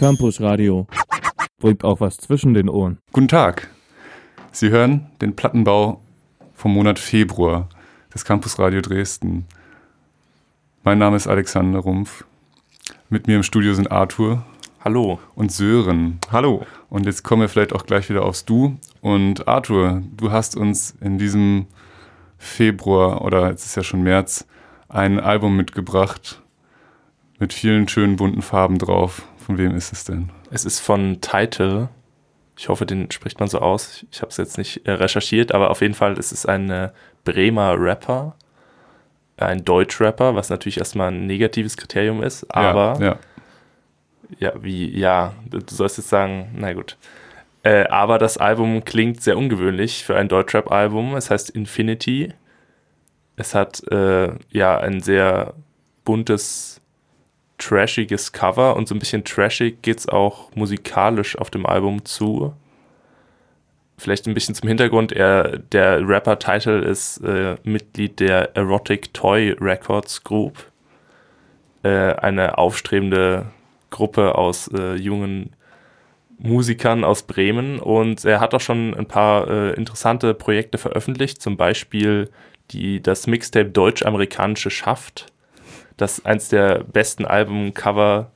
Campus Radio. Bringt auch was zwischen den Ohren. Guten Tag. Sie hören den Plattenbau vom Monat Februar des Campus Radio Dresden. Mein Name ist Alexander Rumpf. Mit mir im Studio sind Arthur. Hallo. Und Sören. Hallo. Und jetzt kommen wir vielleicht auch gleich wieder aufs Du. Und Arthur, du hast uns in diesem Februar oder jetzt ist ja schon März ein Album mitgebracht mit vielen schönen bunten Farben drauf. Von wem ist es denn? Es ist von Title. Ich hoffe, den spricht man so aus. Ich habe es jetzt nicht äh, recherchiert, aber auf jeden Fall es ist ein äh, Bremer Rapper, ein Deutsch-Rapper, was natürlich erstmal ein negatives Kriterium ist, aber ja, ja. ja wie, ja, du sollst jetzt sagen, na gut. Äh, aber das Album klingt sehr ungewöhnlich für ein Deutschrap-Album. Es heißt Infinity. Es hat äh, ja ein sehr buntes trashiges Cover und so ein bisschen trashig geht es auch musikalisch auf dem Album zu. Vielleicht ein bisschen zum Hintergrund, er, der Rapper Title ist äh, Mitglied der Erotic Toy Records Group, äh, eine aufstrebende Gruppe aus äh, jungen Musikern aus Bremen und er hat auch schon ein paar äh, interessante Projekte veröffentlicht, zum Beispiel die, das Mixtape Deutsch-Amerikanische Schaft das eins der besten Albumcover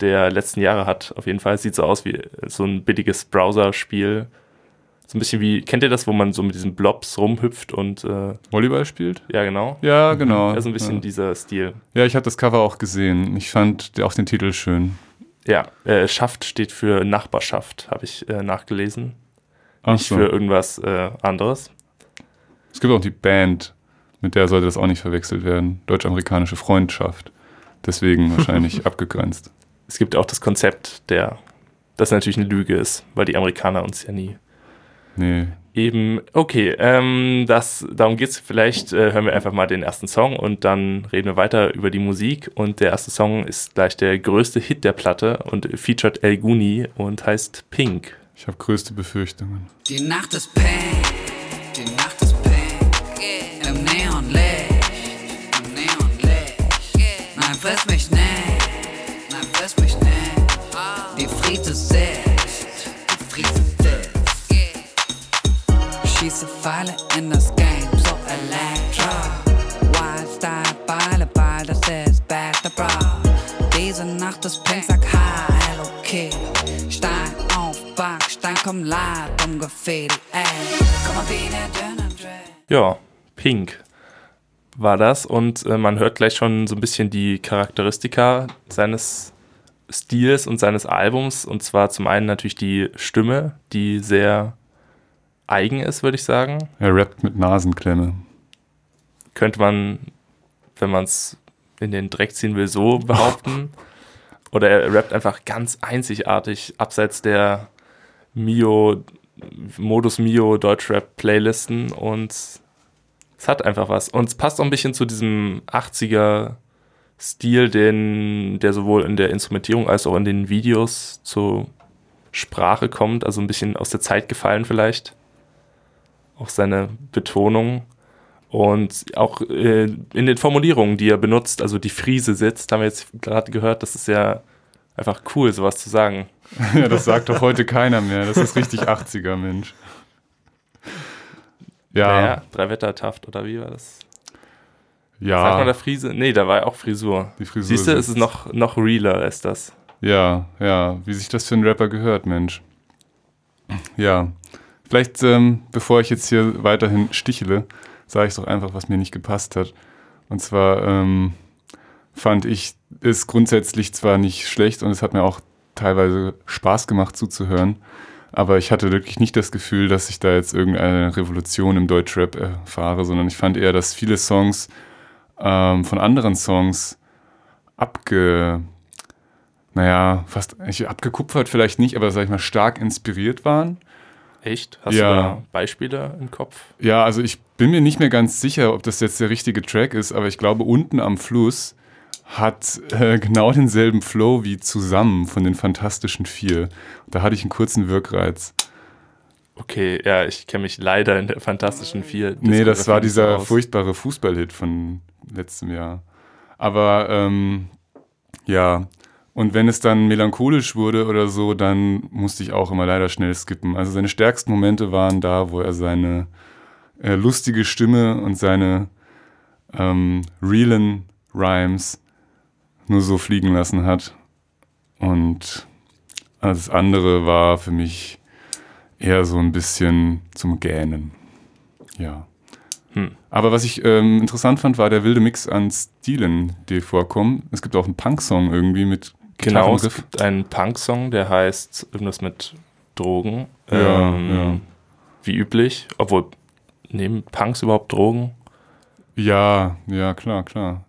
der letzten Jahre hat. Auf jeden Fall sieht so aus wie so ein billiges Browser-Spiel. So ein bisschen wie, kennt ihr das, wo man so mit diesen Blobs rumhüpft und äh, Volleyball spielt? Ja, genau. Ja, genau. Ja, so ein bisschen ja. dieser Stil. Ja, ich habe das Cover auch gesehen. Ich fand auch den Titel schön. Ja, äh, Schaft steht für Nachbarschaft, habe ich äh, nachgelesen. Ach Nicht so. für irgendwas äh, anderes. Es gibt auch die Band mit der sollte das auch nicht verwechselt werden. Deutsch-amerikanische Freundschaft. Deswegen wahrscheinlich abgegrenzt. Es gibt auch das Konzept, der, das natürlich eine Lüge ist, weil die Amerikaner uns ja nie. Nee. Eben, okay, ähm, das, darum geht es. Vielleicht äh, hören wir einfach mal den ersten Song und dann reden wir weiter über die Musik. Und der erste Song ist gleich der größte Hit der Platte und featured El Guni und heißt Pink. Ich habe größte Befürchtungen. Die Nacht ist pink, friss mich nicht. Die Friede sitzt, die Friede sitzt. Schieße Pfeile in das Game, so Elektro. Wildstyle, Beile, Ball, das ist beste Bro. Diese Nacht ist pink, sag hi, okay. Stein auf Back, Stein komm lad, die ey. Komm mal dünner Dre. Ja, Pink war das und äh, man hört gleich schon so ein bisschen die Charakteristika seines Stils und seines Albums und zwar zum einen natürlich die Stimme, die sehr eigen ist, würde ich sagen. Er rappt mit Nasenklemme. Könnte man, wenn man es in den Dreck ziehen will, so behaupten. Oder er rappt einfach ganz einzigartig, abseits der Mio, Modus Mio Deutschrap Playlisten und es hat einfach was. Und es passt auch ein bisschen zu diesem 80er Stil, den, der sowohl in der Instrumentierung als auch in den Videos zur Sprache kommt. Also ein bisschen aus der Zeit gefallen vielleicht. Auch seine Betonung. Und auch äh, in den Formulierungen, die er benutzt, also die Friese sitzt, haben wir jetzt gerade gehört, das ist ja einfach cool, sowas zu sagen. Ja, das sagt doch heute keiner mehr. Das ist richtig 80er, Mensch. Ja. Naja, drei Wettertaft oder wie war das? Ja. Sagt man da Frise? Nee, da war ja auch Frisur. Die Frisur. Siehst du, es ist noch, noch realer, ist das. Ja, ja, wie sich das für einen Rapper gehört, Mensch. Ja. Vielleicht, ähm, bevor ich jetzt hier weiterhin stichele, sage ich doch einfach, was mir nicht gepasst hat. Und zwar ähm, fand ich es grundsätzlich zwar nicht schlecht und es hat mir auch teilweise Spaß gemacht zuzuhören, aber ich hatte wirklich nicht das Gefühl, dass ich da jetzt irgendeine Revolution im Deutschrap erfahre, sondern ich fand eher, dass viele Songs ähm, von anderen Songs abge, naja, fast abgekupfert vielleicht nicht, aber sag ich mal stark inspiriert waren. Echt? Hast ja. du da Beispiele im Kopf? Ja, also ich bin mir nicht mehr ganz sicher, ob das jetzt der richtige Track ist, aber ich glaube, unten am Fluss hat äh, genau denselben Flow wie zusammen von den Fantastischen Vier. Da hatte ich einen kurzen Wirkreiz. Okay, ja, ich kenne mich leider in der Fantastischen Vier. Nee, das war dieser aus. furchtbare Fußballhit von letztem Jahr. Aber ähm, ja, Und wenn es dann melancholisch wurde oder so, dann musste ich auch immer leider schnell skippen. Also seine stärksten Momente waren da, wo er seine äh, lustige Stimme und seine ähm, realen Rhymes nur so fliegen lassen hat. Und das andere war für mich eher so ein bisschen zum Gähnen. Ja. Hm. Aber was ich ähm, interessant fand, war der wilde Mix an Stilen, die vorkommen. Es gibt auch einen Punk-Song irgendwie mit Genau, es gibt einen Punk-Song, der heißt irgendwas mit Drogen. Ja, ähm, ja. Wie üblich. Obwohl, nehmen Punks überhaupt Drogen? Ja, ja, klar, klar.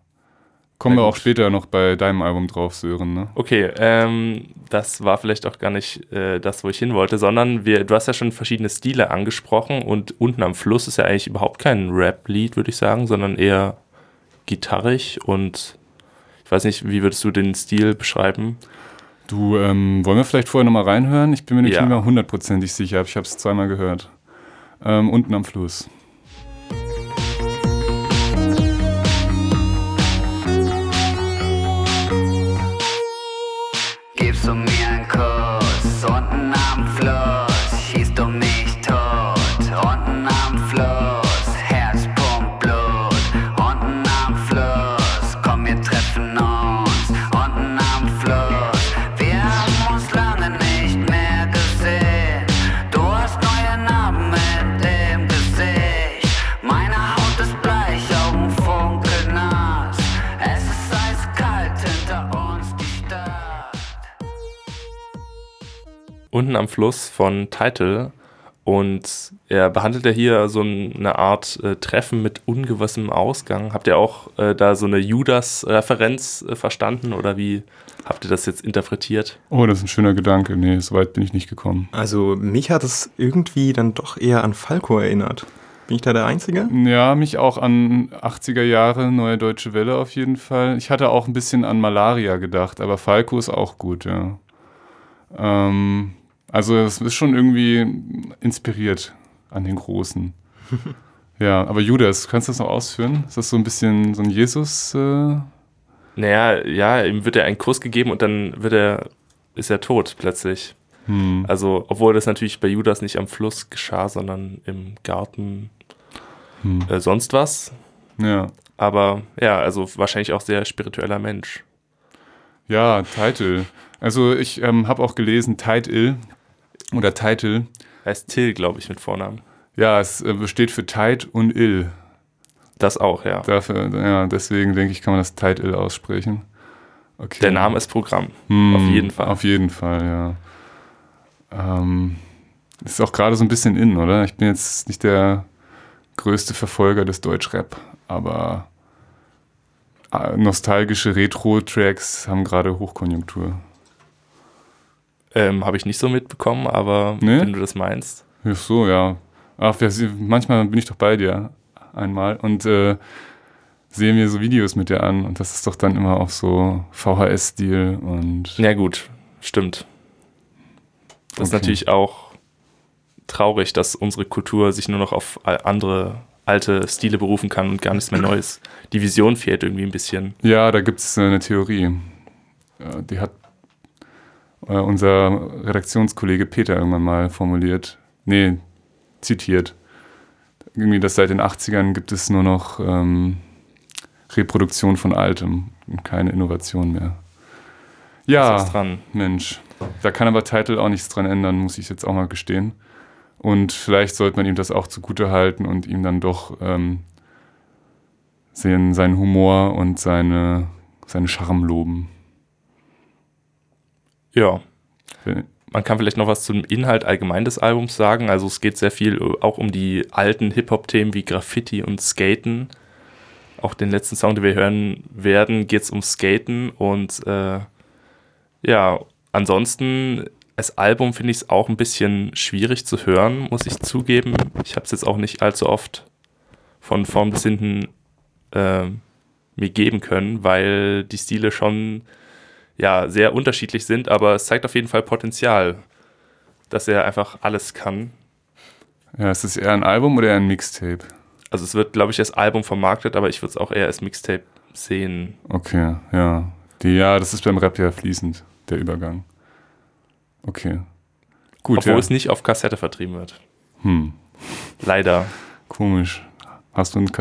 Kommen wir auch später noch bei deinem Album drauf, Sören, ne? Okay, ähm, das war vielleicht auch gar nicht äh, das, wo ich hin wollte, sondern wir, du hast ja schon verschiedene Stile angesprochen und unten am Fluss ist ja eigentlich überhaupt kein Rap-Lied, würde ich sagen, sondern eher gitarrig und ich weiß nicht, wie würdest du den Stil beschreiben? Du, ähm, wollen wir vielleicht vorher nochmal reinhören? Ich bin mir nicht Ja. mehr hundertprozentig sicher, ich habe es zweimal gehört. Ähm, unten am Fluss. So me sumienko Unten am Fluss von Title und er behandelt ja hier so ein- eine Art äh, Treffen mit ungewissem Ausgang. Habt ihr auch äh, da so eine Judas-Referenz äh, verstanden oder wie habt ihr das jetzt interpretiert? Oh, das ist ein schöner Gedanke. Nee, so weit bin ich nicht gekommen. Also mich hat es irgendwie dann doch eher an Falco erinnert. Bin ich da der Einzige? Ja, mich auch an 80er Jahre, Neue Deutsche Welle auf jeden Fall. Ich hatte auch ein bisschen an Malaria gedacht, aber Falco ist auch gut, ja. Ähm, also es ist schon irgendwie inspiriert an den Großen. ja, aber Judas, kannst du das noch ausführen? Ist das so ein bisschen so ein Jesus? Äh, Naja, ja, ihm wird er einen Kuss gegeben und dann wird er, ist er tot plötzlich. hm. Also, obwohl das natürlich bei Judas nicht am Fluss geschah, sondern im Garten Hm. äh, sonst was. Ja. Aber ja, also wahrscheinlich auch sehr spiritueller Mensch. Ja, Title. Also ich ähm, habe auch gelesen, Title oder Title. Heißt Till, glaube ich, mit Vornamen. Ja, es äh, besteht für Tide und Ill. Das auch, ja. Dafür, ja, deswegen denke ich, kann man das Title aussprechen. Okay. Der Name ist Programm. Hm, auf jeden Fall. Auf jeden Fall, ja. Ähm, ist auch gerade so ein bisschen in, oder? Ich bin jetzt nicht der größte Verfolger des Deutschrap, aber äh, nostalgische Retro-Tracks haben gerade Hochkonjunktur. Ähm, Habe ich nicht so mitbekommen, aber Nee? wenn du das meinst. Ach so, ja. Ach, manchmal bin ich doch bei dir einmal und äh, sehe mir so Videos mit dir an und das ist doch dann immer auf so VHS-Stil und Ja, gut, stimmt. Das ist Okay. natürlich auch traurig, dass unsere Kultur sich nur noch auf andere alte Stile berufen kann und gar nichts mehr Neues. Die Vision fehlt irgendwie ein bisschen. Ja, da gibt es eine Theorie. Äh, Die hat äh, unser Redaktionskollege Peter irgendwann mal formuliert. Nee, zitiert. Irgendwie, dass seit den 80ern gibt es nur noch ähm, Reproduktion von Altem und keine Innovation mehr. Ja. Mensch. Da kann aber Title auch nichts dran ändern, muss ich jetzt auch mal gestehen. Und vielleicht sollte man ihm das auch zugute halten und ihm dann doch ähm, sehen, seinen Humor und seine, seine Charme loben. Ja, man kann vielleicht noch was zum Inhalt allgemein des Albums sagen. Also es geht sehr viel auch um die alten Hip-Hop-Themen wie Graffiti und Skaten. Auch den letzten Song, den wir hören werden, geht es um Skaten. Und äh, ja, ansonsten, das Album finde ich es auch ein bisschen schwierig zu hören, muss ich zugeben. Ich habe es jetzt auch nicht allzu oft von vorn bis hinten äh, mir geben können, weil die Stile schon ja, sehr unterschiedlich sind, aber es zeigt auf jeden Fall Potenzial, dass er einfach alles kann. Ja, ist das eher ein Album oder eher ein Mixtape? Also es wird, glaube ich, als Album vermarktet, aber ich würde es auch eher als Mixtape sehen. Okay, ja. Die, ja, das ist beim Rap ja fließend, der Übergang. Okay. Gut, Obwohl ja. es nicht auf Kassette vertrieben wird. Hm, Leider. komisch. Hast du einen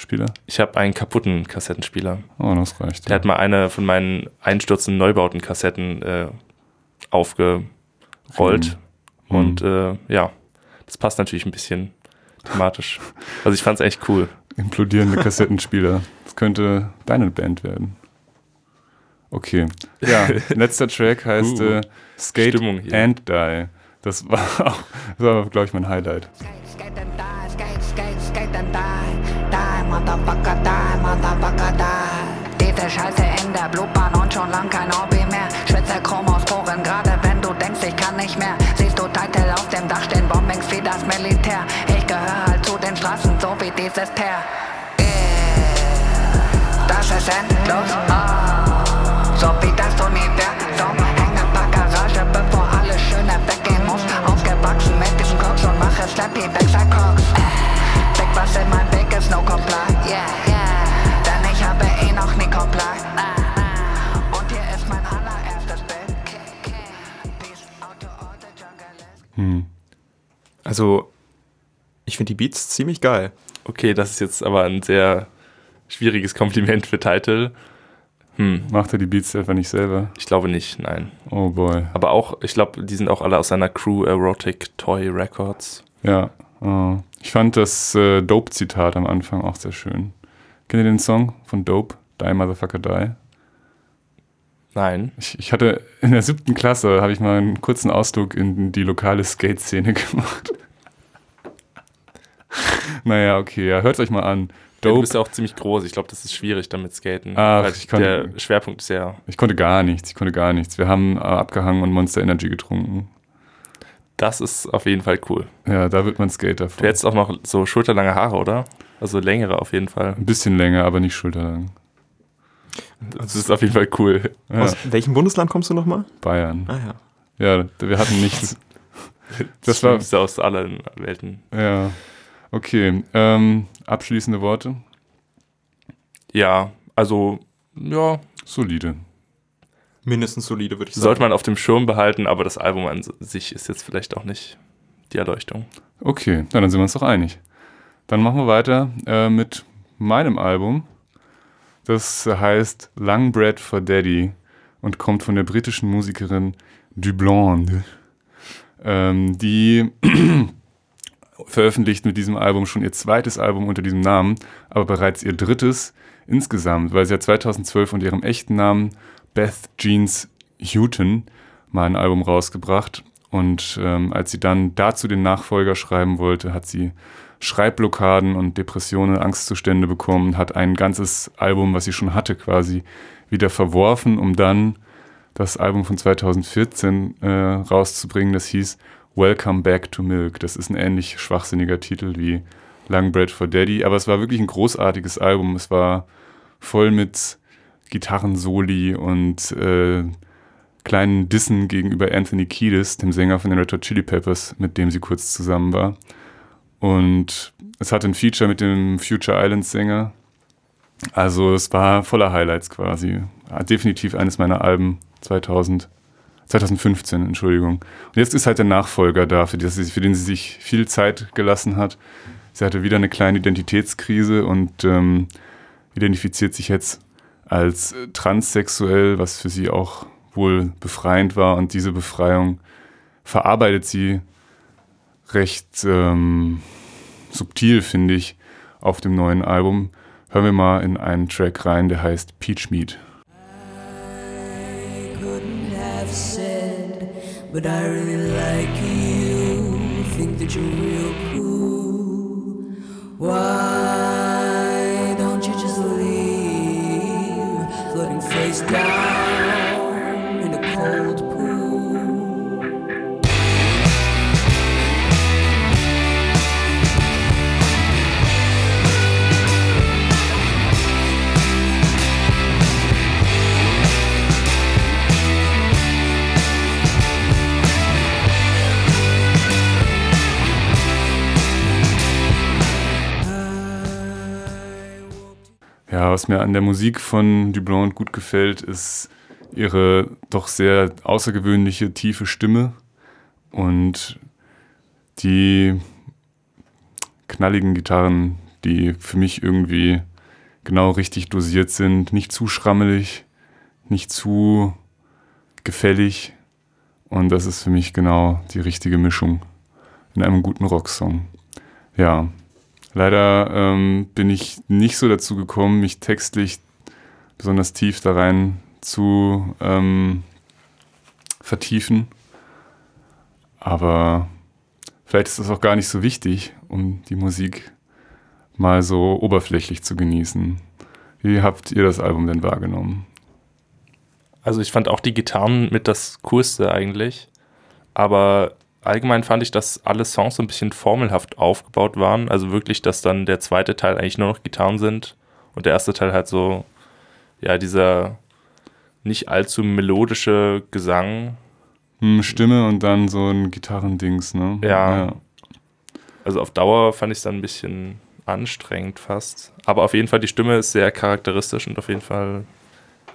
Kassettenspieler? Ich habe einen kaputten Kassettenspieler. Oh, das reicht. Der hat mal eine von meinen einstürzenden Neubauten-Kassetten äh, aufgerollt. Hm. Und äh, ja, das passt natürlich ein bisschen thematisch. Also ich fand es echt cool. Implodierende Kassettenspieler. Das könnte deine Band werden. Okay. Ja, letzter Track heißt Uh, äh, Skate Stimmung and Die. Das war auch, das war, glaube ich, mein Highlight. Skate, skate and die, skate, skate, skate and die. Die, Motherfucker, die, Motherfucker, die. Diese Scheiße in der Blutbahn und schon lang kein Hobby mehr. Schwitze Chrom aus Poren, gerade wenn du denkst, ich kann nicht mehr. Siehst du Titel auf dem Dach stehen, Bombings wie das Militär. Ich gehöre halt zu den Straßen, so wie dieses. Yeah, das ist endlos. Oh, so wie das Universum. Hänge paar Garage, bevor alles Schöne weggehen muss. Aufgewachsen mit diesem Koks und mache Slappy, Wechsel Koks. Äh, Big was in mein Weg ist no comply. Yeah, yeah. Denn ich habe eh noch nie. Und hier ist mein allererstes Bild. Hm. Also, ich finde die Beats ziemlich geil. Okay, das ist jetzt aber ein sehr schwieriges Kompliment für Title. Hm, Macht er die Beats einfach nicht selber? ich glaube nicht, nein. Oh boy. Aber auch, ich glaube, die sind auch alle aus seiner Crew Erotic Toy Records. Ja. Oh. Ich fand das äh, Dope-Zitat am Anfang auch sehr schön. Kennt ihr den Song von Dope? Die Motherfucker Die? Nein. Ich, ich hatte in der siebten Klasse, habe ich mal einen kurzen Ausflug in die lokale Skate-Szene gemacht. naja, okay, ja, hört euch mal an. Ja, du Dope, bist ja auch ziemlich groß. Ich glaube, das ist schwierig damit Skaten. Ach, ich kann- der Schwerpunkt ist ja. ich konnte gar nichts, ich konnte gar nichts. Wir haben äh, abgehangen und Monster Energy getrunken. Das ist auf jeden Fall cool. Ja, da wird man Skater Du von. hättest auch noch so schulterlange Haare, oder? Also längere auf jeden Fall. Ein bisschen länger, aber nicht schulterlang. Das ist auf jeden Fall cool. Ja, Aus welchem Bundesland kommst du nochmal? Bayern. Ah ja. Ja, wir hatten nichts. Das Das war- Schlimmste aus allen Welten. Ja. Okay, ähm, abschließende Worte. Ja, also, ja, Solide. Mindestens solide, würde ich sagen. sollte man auf dem Schirm behalten, aber das Album an sich ist jetzt vielleicht auch nicht die Erleuchtung. Okay, na, dann sind wir uns doch einig. Dann machen wir weiter äh, mit meinem Album. Das heißt Lang Bread for Daddy und kommt von der britischen Musikerin Dublonde. Ähm, die veröffentlicht mit diesem Album schon ihr zweites Album unter diesem Namen, aber bereits ihr drittes insgesamt, weil sie hat 2012 unter ihrem echten Namen Beth Jeans Houghton mal ein Album rausgebracht. Und ähm, als sie dann dazu den Nachfolger schreiben wollte, hat sie Schreibblockaden und Depressionen, Angstzustände bekommen, hat ein ganzes Album, was sie schon hatte, quasi wieder verworfen, um dann das Album von 2014 äh, rauszubringen, das hieß Welcome Back to Milk. Das ist ein ähnlich schwachsinniger Titel wie Long Bread for Daddy, aber es war wirklich ein großartiges Album. Es war voll mit Gitarrensoli und äh, kleinen Dissen gegenüber Anthony Kiedis, dem Sänger von den Red Hot Chili Peppers, mit dem sie kurz zusammen war. Und es hatte ein Feature mit dem Future Islands Sänger. Also es war voller Highlights quasi. Definitiv eines meiner Alben 2000, 2015, Entschuldigung. Und jetzt ist halt der Nachfolger da, für, das, für den sie sich viel Zeit gelassen hat. Sie hatte wieder eine kleine Identitätskrise und ähm, identifiziert sich jetzt als äh, transsexuell, was für sie auch wohl befreiend war. Und diese Befreiung verarbeitet sie recht ähm, subtil, finde ich, auf dem neuen Album. Hören wir mal in einen Track rein, der heißt Peach Meat. couldn't have said, but I really like you. Think that you're real cool. Why lies down. Ja, was mir an der Musik von Dublond gut gefällt, ist ihre doch sehr außergewöhnliche tiefe Stimme und die knalligen Gitarren, die für mich irgendwie genau richtig dosiert sind, nicht zu schrammelig, nicht zu gefällig. Und das ist für mich genau die richtige Mischung in einem guten Rocksong. Ja, leider ähm, bin ich nicht so dazu gekommen, mich textlich besonders tief da rein zu ähm, vertiefen. Aber vielleicht ist das auch gar nicht so wichtig, um die Musik mal so oberflächlich zu genießen. Wie habt ihr das Album denn wahrgenommen? Also ich fand auch die Gitarren mit das Coolste eigentlich. Aber allgemein fand ich, dass alle Songs so ein bisschen formelhaft aufgebaut waren. Also wirklich, dass dann der zweite Teil eigentlich nur noch Gitarren sind und der erste Teil halt so, ja, dieser nicht allzu melodische Gesang. Hm, Stimme und dann so ein Gitarrendings, ne? Ja. Also auf Dauer fand ich es dann ein bisschen anstrengend fast. Aber auf jeden Fall, die Stimme ist sehr charakteristisch und auf jeden Fall,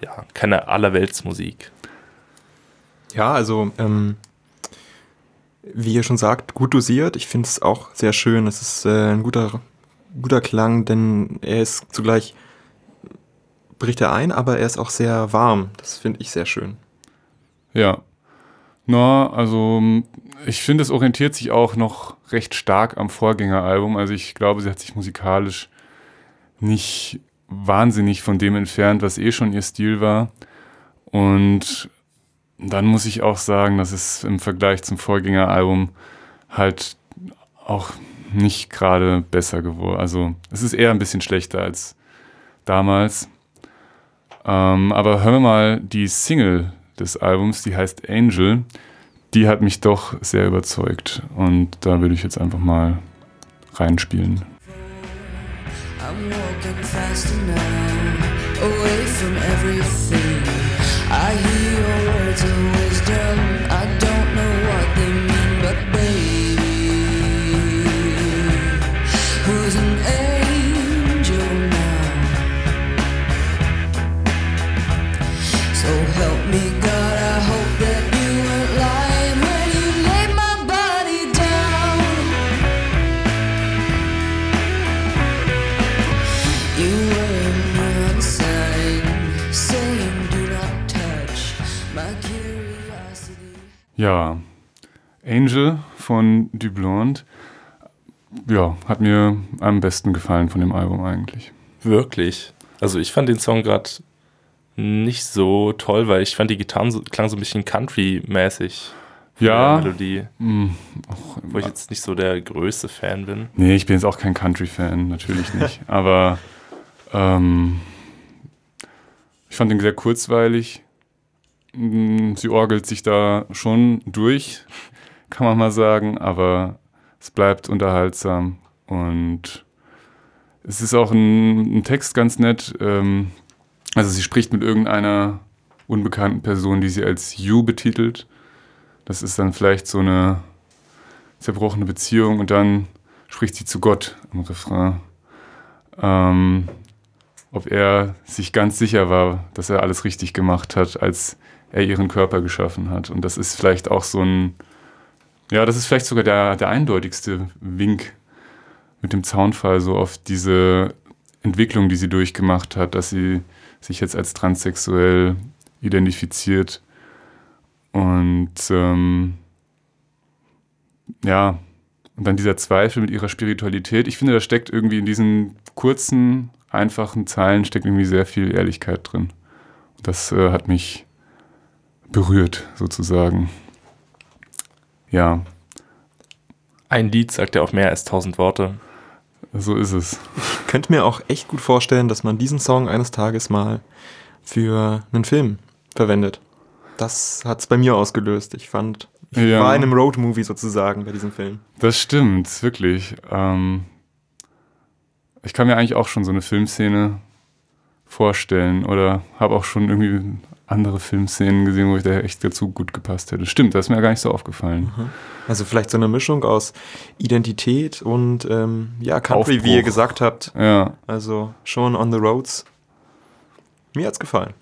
ja, keine Allerweltsmusik. Ja, also, ähm, wie ihr schon sagt, gut dosiert. Ich finde es auch sehr schön. Es ist äh, ein guter, guter Klang, denn er ist zugleich, bricht er ein, aber er ist auch sehr warm. Das finde ich sehr schön. Ja. Na, also ich finde, es orientiert sich auch noch recht stark am Vorgängeralbum. Also ich glaube, sie hat sich musikalisch nicht wahnsinnig von dem entfernt, was eh schon ihr Stil war. Und dann muss ich auch sagen, dass es im Vergleich zum Vorgängeralbum halt auch nicht gerade besser geworden. Also es ist eher ein bisschen schlechter als damals. Ähm, aber hören wir mal die Single des Albums, die heißt Angel. Die hat mich doch sehr überzeugt und da würde ich jetzt einfach mal reinspielen. I'm walking faster now, away from everything. I hear Von Dublond. Ja, hat mir am besten gefallen von dem Album eigentlich. Wirklich. Also ich fand den Song gerade nicht so toll, weil ich fand die Gitarren so, klang so ein bisschen country-mäßig. Ja. Melodie, Mm, wo ich jetzt nicht so der größte Fan bin. Nee, ich bin jetzt auch kein Country-Fan, natürlich nicht. Aber ähm, ich fand ihn sehr kurzweilig. Mm, Sie orgelt sich da schon durch, kann man mal sagen, aber es bleibt unterhaltsam und es ist auch ein, ein Text ganz nett. Ähm, also sie spricht mit irgendeiner unbekannten Person, die sie als You betitelt. Das ist dann vielleicht so eine zerbrochene Beziehung und dann spricht sie zu Gott im Refrain. Ähm, ob er sich ganz sicher war, dass er alles richtig gemacht hat, als er ihren Körper geschaffen hat. Und das ist vielleicht auch so ein, ja, das ist vielleicht sogar der, der eindeutigste Wink mit dem Zaunfall so auf diese Entwicklung, die sie durchgemacht hat, dass sie sich jetzt als transsexuell identifiziert. Und ähm, ja, und dann dieser Zweifel mit ihrer Spiritualität. Ich finde, da steckt irgendwie in diesen kurzen, einfachen Zeilen steckt irgendwie sehr viel Ehrlichkeit drin. Das äh, hat mich berührt, sozusagen. Ja, Ein Lied sagt ja auch mehr als tausend Worte. so ist es. Ich könnte mir auch echt gut vorstellen, dass man diesen Song eines Tages mal für einen Film verwendet. Das hat es bei mir ausgelöst. Ich fand, ich Ja. war in einem Roadmovie sozusagen bei diesem Film. Das stimmt, wirklich. Ähm, ich kann mir eigentlich auch schon so eine Filmszene vorstellen oder habe auch schon irgendwie andere Filmszenen gesehen, wo ich da echt dazu gut gepasst hätte. Stimmt, das ist mir gar nicht so aufgefallen. Also vielleicht so eine Mischung aus Identität und ähm, ja, Country, wie ihr Aufbruch. gesagt habt. Ja, Also schon on the roads mir hat's gefallen.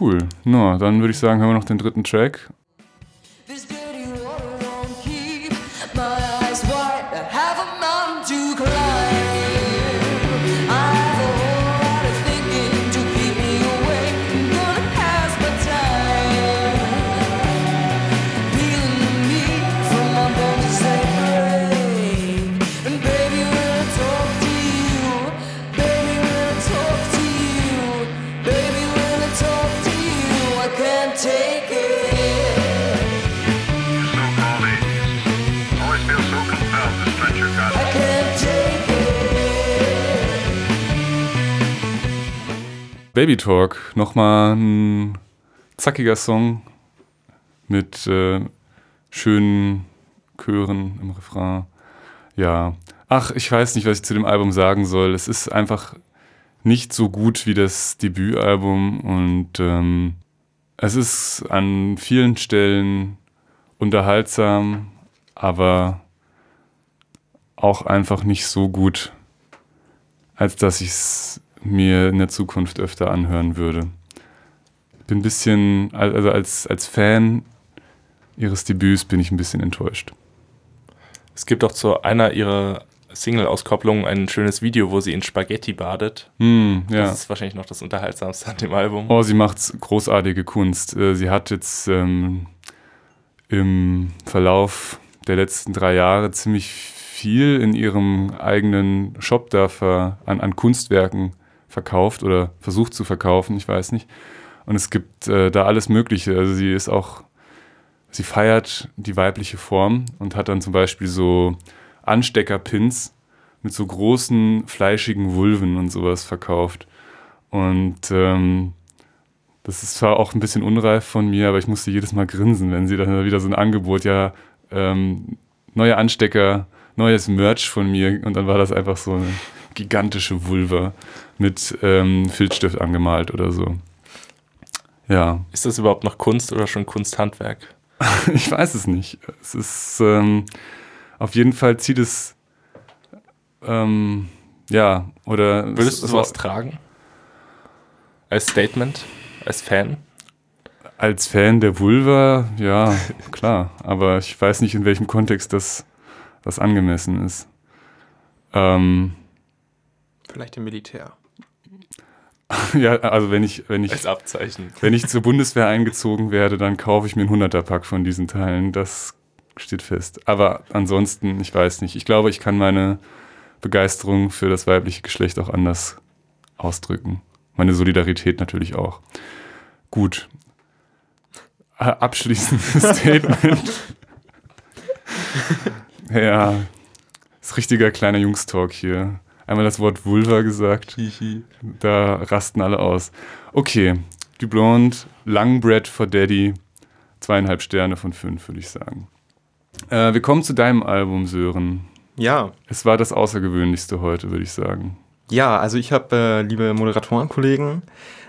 Cool. Na, dann würde ich sagen, hören wir noch den dritten Track. Baby Talk, nochmal ein zackiger Song mit äh, schönen Chören im Refrain. Ja, ach, ich weiß nicht, was ich zu dem Album sagen soll. Es ist einfach nicht so gut wie das Debütalbum und ähm, es ist an vielen Stellen unterhaltsam, aber auch einfach nicht so gut, als dass ich es mir in der Zukunft öfter anhören würde. Bin ein bisschen, also als, als Fan ihres Debüts bin ich ein bisschen enttäuscht. Es gibt auch zu einer ihrer Single-Auskopplungen ein schönes Video, wo sie in Spaghetti badet. Hm, ja. Das ist wahrscheinlich noch das Unterhaltsamste an dem Album. Oh, sie macht großartige Kunst. Äh, Sie hat jetzt ähm, im Verlauf der letzten drei Jahre ziemlich viel in ihrem eigenen Shop da an, an Kunstwerken verkauft oder versucht zu verkaufen, ich weiß nicht. Und es gibt äh, da alles Mögliche. Also sie ist auch, sie feiert die weibliche Form und hat dann zum Beispiel so Ansteckerpins mit so großen, fleischigen Vulven und sowas verkauft. Und ähm, das ist zwar auch ein bisschen unreif von mir, aber ich musste jedes Mal grinsen, wenn sie dann wieder so ein Angebot, ja, ähm, neue Anstecker, neues Merch von mir und dann war das einfach so eine gigantische Vulva mit ähm, Filzstift angemalt oder so. Ja, Ist das überhaupt noch Kunst oder schon Kunsthandwerk? ich weiß es nicht. Es ist ähm, auf jeden Fall zieht es ähm, ja oder Würdest du sowas tragen? Als Statement? Als Fan? Als Fan der Vulva, ja, klar. Aber ich weiß nicht, in welchem Kontext das, das angemessen ist. Ähm, Vielleicht im Militär. ja, also wenn ich, wenn ich, Als Abzeichen. wenn ich zur Bundeswehr eingezogen werde, dann kaufe ich mir einen 100er-Pack von diesen Teilen. Das steht fest. Aber ansonsten, ich weiß nicht. Ich glaube, ich kann meine Begeisterung für das weibliche Geschlecht auch anders ausdrücken. Meine Solidarität natürlich auch. Gut. Abschließendes Statement. ja, ist richtiger kleiner Jungstalk hier. Einmal das Wort Vulva gesagt. Da rasten alle aus. Okay, Du Blonde, Langbread for Daddy. Zweieinhalb Sterne von fünf, würde ich sagen. Äh, wir kommen zu deinem Album, Sören. Ja, Es war das Außergewöhnlichste heute, würde ich sagen. Ja, also ich habe, äh, liebe Moderatorenkollegen,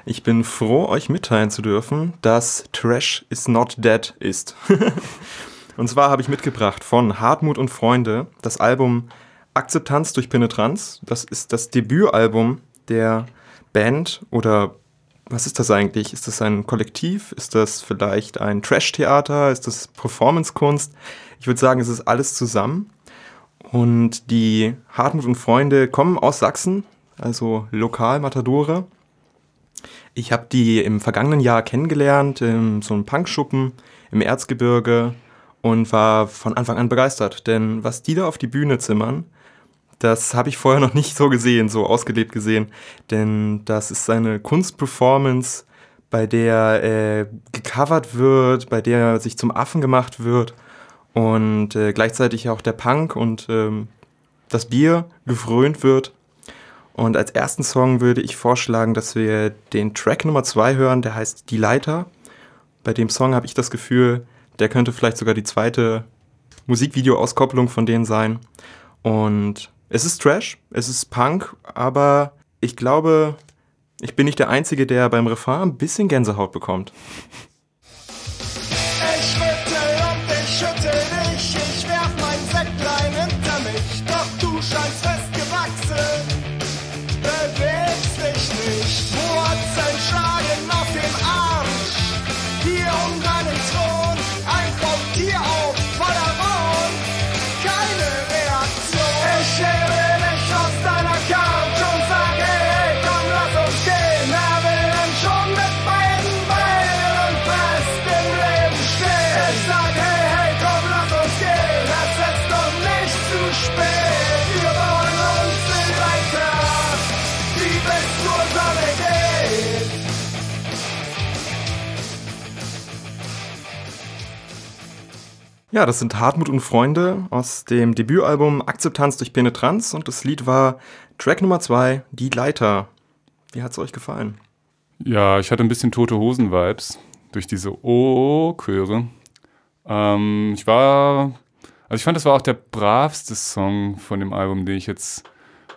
ich bin froh, euch mitteilen zu dürfen, dass Trash is not dead ist. und zwar habe ich mitgebracht von Hartmut und Freunde das Album Akzeptanz durch Penetranz. Das ist das Debütalbum der Band oder was ist das eigentlich? Ist das ein Kollektiv? Ist das vielleicht ein Trash-Theater? Ist das Performance-Kunst? Ich würde sagen, es ist alles zusammen. Und die Hartmut und Freunde kommen aus Sachsen, also lokal Matadore. Ich habe die im vergangenen Jahr kennengelernt, in so einem Punkschuppen im Erzgebirge und war von Anfang an begeistert. Denn was die da auf die Bühne zimmern, das habe ich vorher noch nicht so gesehen, so ausgelebt gesehen. Denn das ist eine Kunstperformance, bei der äh, gecovert wird, bei der sich zum Affen gemacht wird und äh, gleichzeitig auch der Punk und ähm, das Bier gefrönt wird. Und als ersten Song würde ich vorschlagen, dass wir den Track Nummer 2 hören, der heißt Die Leiter. Bei dem Song habe ich das Gefühl, der könnte vielleicht sogar die zweite Musikvideo-Auskopplung von denen sein. Und es ist Trash, es ist Punk, aber ich glaube, ich bin nicht der Einzige, der beim Refrain ein bisschen Gänsehaut bekommt. Ja, das sind Hartmut und Freunde aus dem Debütalbum Akzeptanz durch Penetranz und das Lied war Track Nummer 2, Die Leiter. Wie hat's euch gefallen? Ja, ich hatte ein bisschen tote Hosen-Vibes durch diese O-Chöre. Ähm, ich war, also ich fand, das war auch der bravste Song von dem Album, den ich jetzt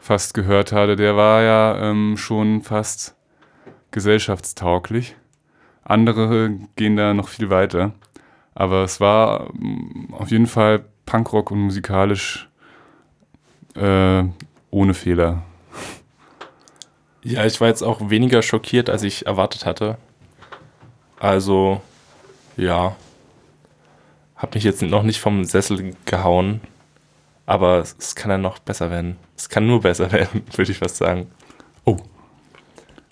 fast gehört hatte. Der war ja ähm, schon fast gesellschaftstauglich. Andere gehen da noch viel weiter. Aber es war mm, auf jeden Fall Punkrock und musikalisch äh, ohne Fehler. Ja, ich war jetzt auch weniger schockiert, als ich erwartet hatte. Also, ja. Hab mich jetzt noch nicht vom Sessel gehauen. Aber es, kann ja noch besser werden. Es kann nur besser werden, würde ich fast sagen. Oh.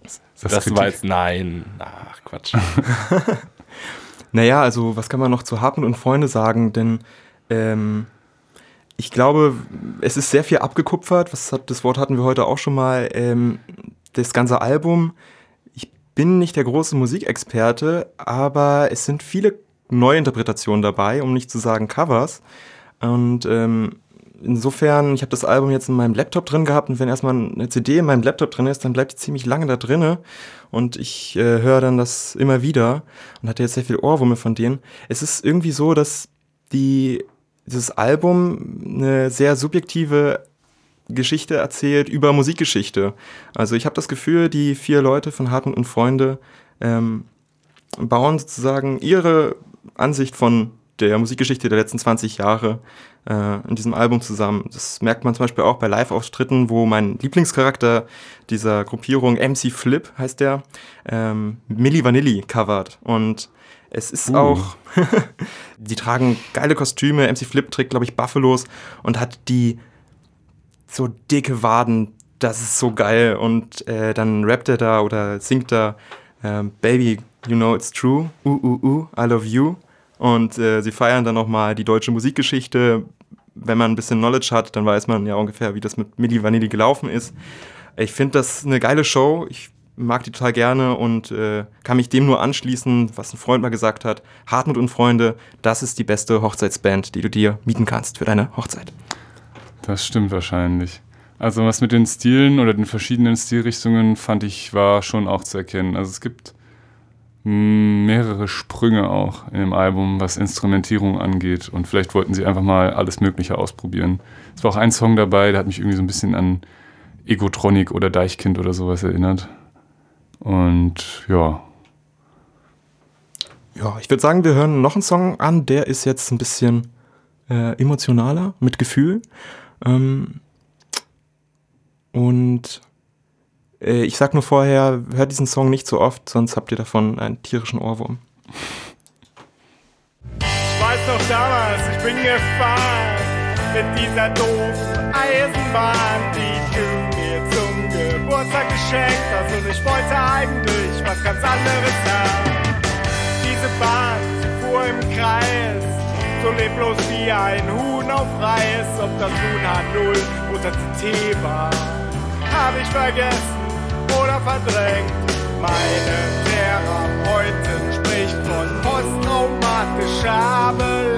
Das, Kritik? war jetzt nein. Ach, Quatsch. Naja, also was kann man noch zu Hartmut und Freunde sagen? Denn ähm, ich glaube, es ist sehr viel abgekupfert. Was hat, das Wort hatten wir heute auch schon mal. Ähm, das ganze Album. Ich bin nicht der große Musikexperte, aber es sind viele Neuinterpretationen dabei, um nicht zu sagen Covers. Und ähm, insofern, ich habe das Album jetzt in meinem Laptop drin gehabt und wenn erstmal eine CD in meinem Laptop drin ist, dann bleibt die ziemlich lange da drinne und ich äh, höre dann das immer wieder und hatte jetzt sehr viel Ohrwurme von denen. Es ist irgendwie so, dass die dieses Album eine sehr subjektive Geschichte erzählt über Musikgeschichte. Also ich habe das Gefühl, die vier Leute von Hartmut und Freunde ähm, bauen sozusagen ihre Ansicht von der Musikgeschichte der letzten 20 Jahre äh, in diesem Album zusammen. Das merkt man zum Beispiel auch bei Live-Auftritten, wo mein Lieblingscharakter dieser Gruppierung MC Flip heißt der, ähm, Milli Vanilli covert. Und es ist Uh. auch, die tragen geile Kostüme. MC Flip trägt, glaube ich, Buffalos und hat die so dicke Waden. Das ist so geil. Und äh, dann rappt er da oder singt da ähm, Baby, you know it's true. Uh, uh, uh, I love you. Und äh, sie feiern dann nochmal die deutsche Musikgeschichte. Wenn man ein bisschen Knowledge hat, dann weiß man ja ungefähr, wie das mit Milli Vanilli gelaufen ist. Ich finde das eine geile Show. Ich mag die total gerne und äh, kann mich dem nur anschließen, was ein Freund mal gesagt hat. Hartmut und Freunde, das ist die beste Hochzeitsband, die du dir mieten kannst für deine Hochzeit. Das stimmt wahrscheinlich. Also was mit den Stilen oder den verschiedenen Stilrichtungen fand ich war schon auch zu erkennen. Also es gibt mehrere Sprünge auch in dem Album, was Instrumentierung angeht. Und vielleicht wollten sie einfach mal alles Mögliche ausprobieren. Es war auch ein Song dabei, der hat mich irgendwie so ein bisschen an Egotronic oder Deichkind oder sowas erinnert. Und ja, Ja, ich würde sagen, wir hören noch einen Song an, der ist jetzt ein bisschen äh, emotionaler, mit Gefühl. Ähm, und ich sag nur vorher, hört diesen Song nicht so oft, sonst habt ihr davon einen tierischen Ohrwurm. Ich weiß noch damals, ich bin gefahren mit dieser doofen Eisenbahn, die du mir zum Geburtstag geschenkt hast. Und ich wollte eigentlich was ganz anderes haben. Diese Bahn, fuhr im Kreis, so leblos wie ein Huhn auf Reis. Ob das nun H0 oder CT war, hab ich vergessen verdrängt. Meine Therapeutin spricht von posttraumatischer Belastung.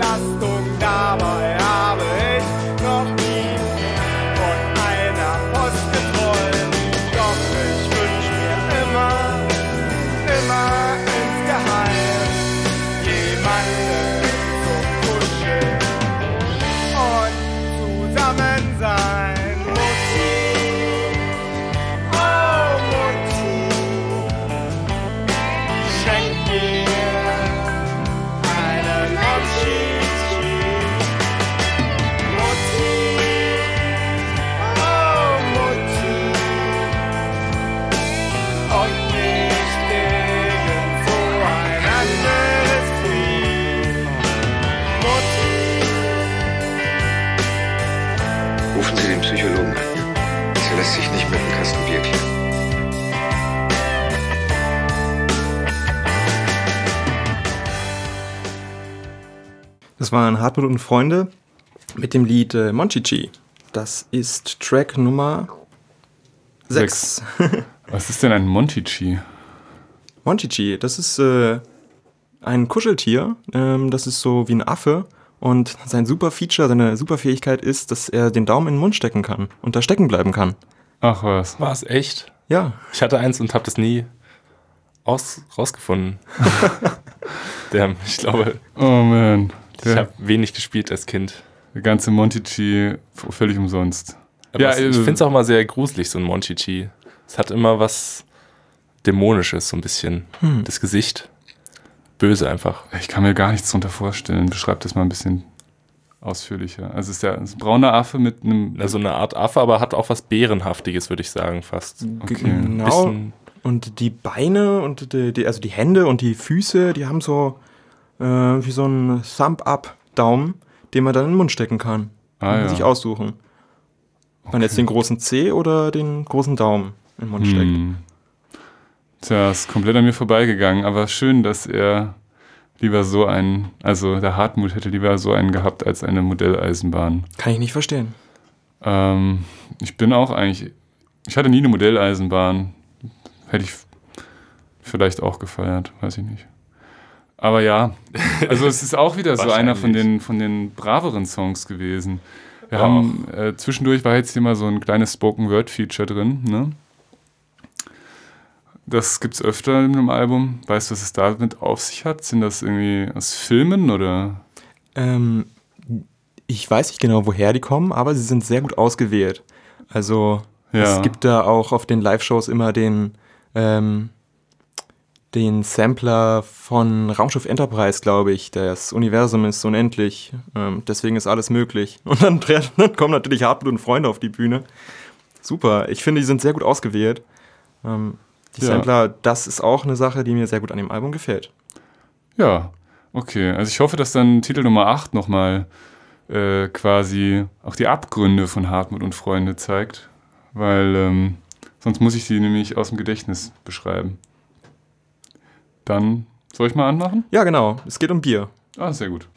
Das waren Hartmut und Freunde mit dem Lied äh, Monchichi. Das ist Track Nummer 6. was ist denn ein Montici? Monchichi, das ist äh, ein Kuscheltier. Ähm, das ist so wie ein Affe Und sein super Feature, seine super Fähigkeit ist, dass er den Daumen in den Mund stecken kann und da stecken bleiben kann. Ach was. War es echt? Ja, Ich hatte eins und habe das nie aus, rausgefunden. Der, ich glaube, Oh man. Ich habe wenig gespielt als Kind. der ganze Montici f- völlig umsonst. Aber Ja, es, ich äh, finde es auch mal sehr gruselig, so ein Monchichi. Es hat immer was Dämonisches, so ein bisschen. Hm. Das Gesicht. Böse einfach. Ich kann mir gar nichts drunter vorstellen. Beschreib das mal ein bisschen ausführlicher. Also es ist ja ein brauner Affe mit einem. Also eine Art Affe, aber hat auch was Bärenhaftiges, würde ich sagen, fast. Okay. genau. Bisschen, Und die Beine und die, die, also die Hände und die Füße, die haben so äh, wie so einen Thumb-Up-Daumen, den man dann in den Mund stecken kann. Ah, ja. sich aussuchen. Ob man jetzt den großen C oder den großen Daumen in den Mund steckt. Hm. Tja, ist komplett an mir vorbeigegangen, aber schön, dass er lieber so einen, also der Hartmut hätte lieber so einen gehabt als eine Modelleisenbahn. Kann ich nicht verstehen. Ähm, ich bin auch eigentlich, ich hatte nie eine Modelleisenbahn. Hätte ich vielleicht auch gefeiert, weiß ich nicht. Aber ja, also es ist auch wieder so einer von den, von den braveren Songs gewesen. Wir Ja. haben, äh, zwischendurch war jetzt hier mal so ein kleines Spoken-Word-Feature drin, ne? Das gibt's öfter in einem Album. Weißt du, was es damit auf sich hat? Sind das irgendwie aus Filmen oder? Ähm, ich weiß nicht genau, woher die kommen, aber sie sind sehr gut ausgewählt. Also Ja. es gibt da auch auf den Live-Shows immer den, ähm, den Sampler von Raumschiff Enterprise, glaube ich. Das Universum ist unendlich, ähm, deswegen ist alles möglich. Und dann, dann kommen natürlich Hartmut und Freunde auf die Bühne. Super, ich finde, die sind sehr gut ausgewählt. Ähm, die Ja. Sampler, das ist auch eine Sache, die mir sehr gut an dem Album gefällt. Ja, okay. Also ich hoffe, dass dann Titel Nummer 8 nochmal äh, quasi auch die Abgründe von Hartmut und Freunde zeigt, weil ähm, sonst muss ich die nämlich aus dem Gedächtnis beschreiben. Dann soll ich mal anmachen? Ja, genau, es geht um Bier. Ah, sehr gut.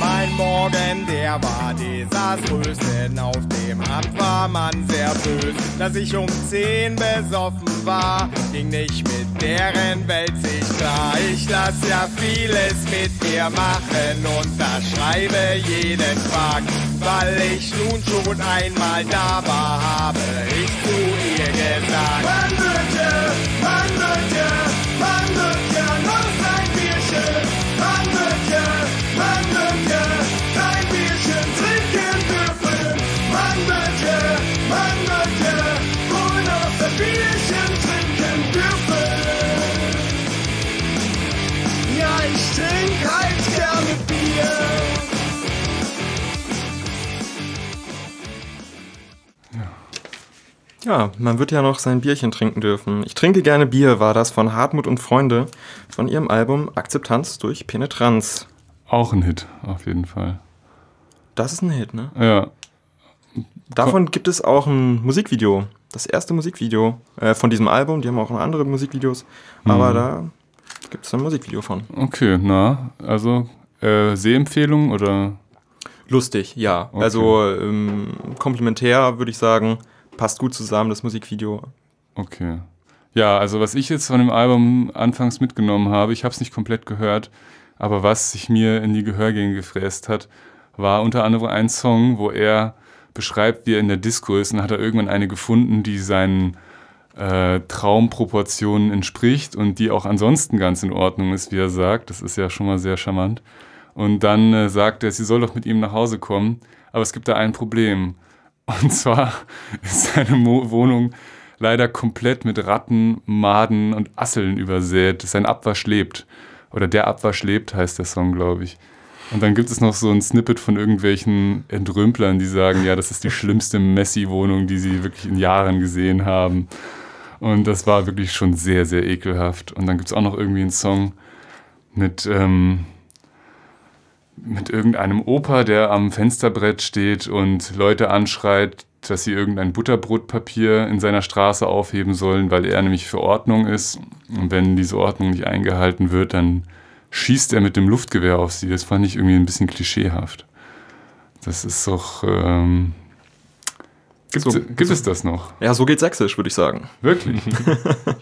Mein Morgen, der war desaströs, denn auf dem Amt war man sehr bös. Dass ich um 10 besoffen war, ging nicht mit deren Welt sich klar. Ich lass ja vieles mit mir machen und das schreibe jeden Tag. Weil ich nun schon einmal da war, habe ich zu ihr gesagt. Ja, man wird ja noch sein Bierchen trinken dürfen. Ich trinke gerne Bier war das von Hartmut und Freunde von ihrem Album Akzeptanz durch Penetranz. Auch ein Hit, auf jeden Fall. Das ist ein Hit, ne? Ja, Davon gibt es auch ein Musikvideo. Das erste Musikvideo äh, von diesem Album. Die haben auch noch andere Musikvideos. Aber da gibt es ein Musikvideo von. okay, na, also äh, Sehempfehlung oder? Lustig, ja. Okay. Also ähm, komplementär würde ich sagen. Passt gut zusammen, das Musikvideo. Okay. Ja, also was ich jetzt von dem Album anfangs mitgenommen habe, ich habe es nicht komplett gehört, aber was sich mir in die Gehörgänge gefräst hat, war unter anderem ein Song, wo er beschreibt, wie er in der Disco ist und hat er irgendwann eine gefunden, die seinen äh, Traumproportionen entspricht und die auch ansonsten ganz in Ordnung ist, wie er sagt. Das ist ja schon mal sehr charmant. Und dann äh, sagt er, sie soll doch mit ihm nach Hause kommen, aber es gibt da ein Problem. Und zwar ist seine Mo Wohnung leider komplett mit Ratten, Maden und Asseln übersät. Sein Abwasch lebt. Oder der Abwasch lebt, heißt der Song, glaube ich. Und dann gibt es noch so ein Snippet von irgendwelchen Entrümplern, die sagen, ja, das ist die schlimmste Messi-Wohnung, die sie wirklich in Jahren gesehen haben. Und das war wirklich schon sehr, sehr ekelhaft. Und dann gibt es auch noch irgendwie einen Song mit, ähm, mit irgendeinem Opa, der am Fensterbrett steht und Leute anschreit, dass sie irgendein Butterbrotpapier in seiner Straße aufheben sollen, weil er nämlich für Ordnung ist. Und wenn diese Ordnung nicht eingehalten wird, dann schießt er mit dem Luftgewehr auf sie. Das fand ich irgendwie ein bisschen klischeehaft. Das ist doch. Ähm, gibt So- gibt es das noch? Ja, so geht Sächsisch, würde ich sagen. Wirklich?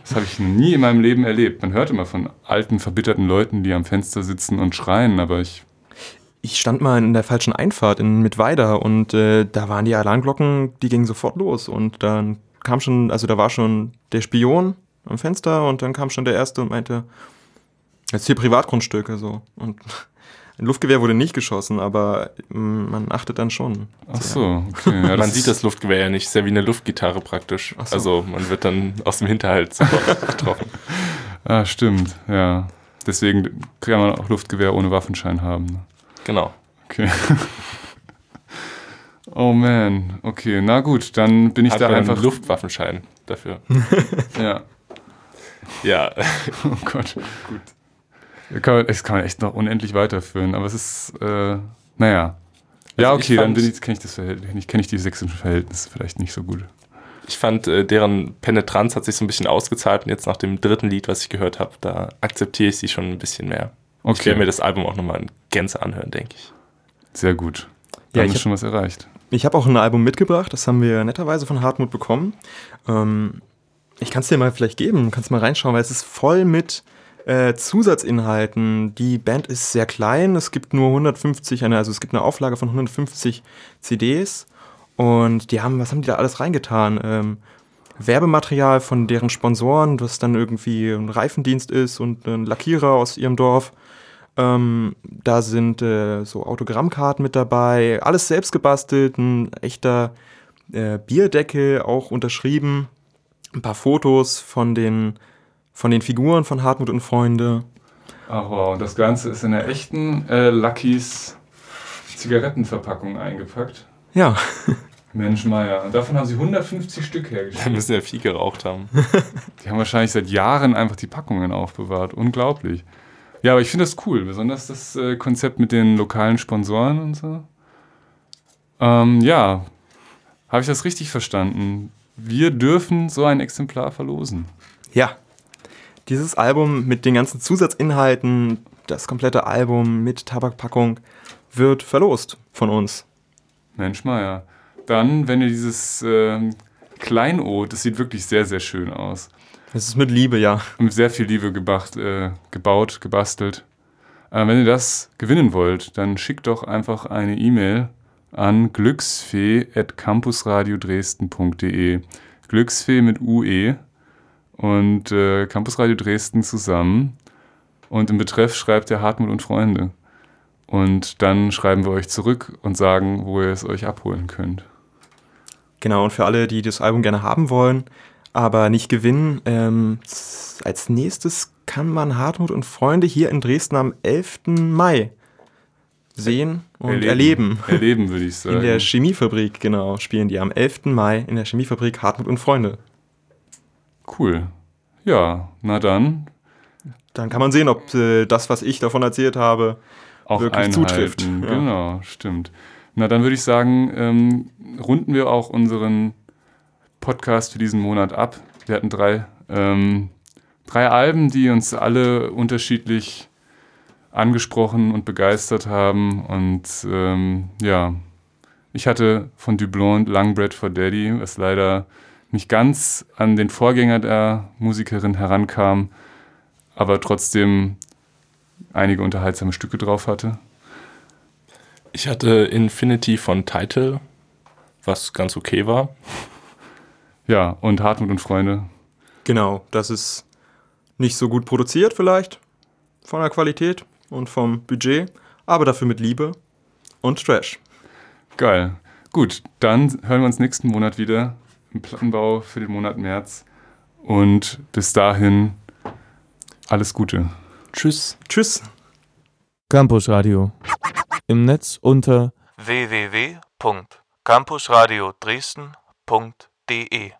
Das habe ich nie in meinem Leben erlebt. Man hört immer von alten, verbitterten Leuten, die am Fenster sitzen und schreien, aber ich. Ich stand mal in der falschen Einfahrt in Mittweida und äh, da waren die Alarmglocken, die gingen sofort los und dann kam schon, also da war schon der Spion am Fenster und dann kam schon der Erste und meinte, jetzt hier Privatgrundstücke so und ein Luftgewehr wurde nicht geschossen, aber mm, man achtet dann schon. Ach so, okay. Ja, man sieht das Luftgewehr ja nicht, ist ja wie eine Luftgitarre praktisch. So. Also man wird dann aus dem Hinterhalt sofort getroffen. Ah, stimmt, ja. Deswegen kann man auch Luftgewehr ohne Waffenschein haben. Genau. Okay. Oh man, okay, na gut, dann bin ich Hat da einfach. einen Luftwaffenschein dafür. Ja, ja, oh Gott. Gut. Das kann, man, das kann man echt noch unendlich weiterführen, aber es ist, äh, naja. Ja, Also ich okay, dann fand- bin ich, kenne ich das Verhältnis, kenne ich die sächsischen Verhältnisse vielleicht nicht so gut. ich fand, äh, deren Penetranz hat sich so ein bisschen ausgezahlt und jetzt nach dem dritten Lied, was ich gehört habe, da akzeptiere ich sie schon ein bisschen mehr. Ich Okay, werde mir das Album auch nochmal in Gänze anhören, denke ich. sehr gut. Ja, Dann ich ist hab- schon was erreicht. Ich habe auch ein Album mitgebracht, das haben wir netterweise von Hartmut bekommen. Ähm, ich kann es dir mal vielleicht geben, du kannst mal reinschauen, weil es ist voll mit äh, Zusatzinhalten. Die Band ist sehr klein, es gibt nur 150, eine, also es gibt eine Auflage von 150 CDs und die haben, was haben die da alles reingetan? Ähm, Werbematerial von deren Sponsoren, was dann irgendwie ein Reifendienst ist und ein Lackierer aus ihrem Dorf. Ähm, da sind äh, so Autogrammkarten mit dabei, alles selbst gebastelt, ein echter äh, Bierdeckel auch unterschrieben, ein paar Fotos von den, von den Figuren von Hartmut und Freunde. Ach wow, und das Ganze ist in der echten äh, Luckys Zigarettenverpackung eingepackt. Ja, Mensch, Meier. Und davon haben sie 150 Stück Da hergestellt. müssen ja viel geraucht haben. Die haben wahrscheinlich seit Jahren einfach die Packungen aufbewahrt. Unglaublich. Ja, aber ich finde das cool, besonders das äh, Konzept mit den lokalen Sponsoren und so. Ähm, ja, habe ich das richtig verstanden? Wir dürfen so ein Exemplar verlosen. ja. Dieses Album mit den ganzen Zusatzinhalten, das komplette Album mit Tabakpackung, wird verlost von uns. Mensch, Meier. Dann, wenn ihr dieses ähm, Kleinod, das sieht wirklich sehr, sehr schön aus. Es ist mit Liebe, ja. mit sehr viel Liebe gebacht, äh, gebaut, gebastelt. Äh, wenn ihr das gewinnen wollt, dann schickt doch einfach eine E-Mail an glücksfee.campusradiodresden.de. Glücksfee mit UE und äh, Campusradio Dresden zusammen. Und im Betreff schreibt ihr Hartmut und Freunde. Und dann schreiben wir euch zurück und sagen, wo ihr es euch abholen könnt. Genau, und für alle, die das Album gerne haben wollen, aber nicht gewinnen, ähm, als nächstes kann man Hartmut und Freunde hier in Dresden am 11. Mai sehen und erleben. Erleben, würde ich sagen. In der Chemiefabrik, genau, spielen die am 11. Mai in der Chemiefabrik Hartmut und Freunde. cool. Ja, na dann, Dann kann man sehen, ob äh, das, was ich davon erzählt habe, auch wirklich einhalten. zutrifft. Ja. Genau, stimmt. Na, dann würde ich sagen, ähm, runden wir auch unseren Podcast für diesen Monat ab. Wir hatten drei, ähm, drei Alben, die uns alle unterschiedlich angesprochen und begeistert haben. Und ähm, ja, ich hatte von Dublon Long Bread for Daddy, was leider nicht ganz an den Vorgänger der Musikerin herankam, aber trotzdem einige unterhaltsame Stücke drauf hatte. Ich hatte Infinity von Title, was ganz okay war. Ja, und Hartmut und Freunde. genau, das ist nicht so gut produziert vielleicht, von der Qualität und vom Budget, aber dafür mit Liebe und Trash. Geil. Gut, dann hören wir uns nächsten Monat wieder im Plattenbau für den Monat März. Und bis dahin alles Gute. Tschüss. Tschüss. Campus Radio. Im Netz unter www.campusradio Dresden.de TE.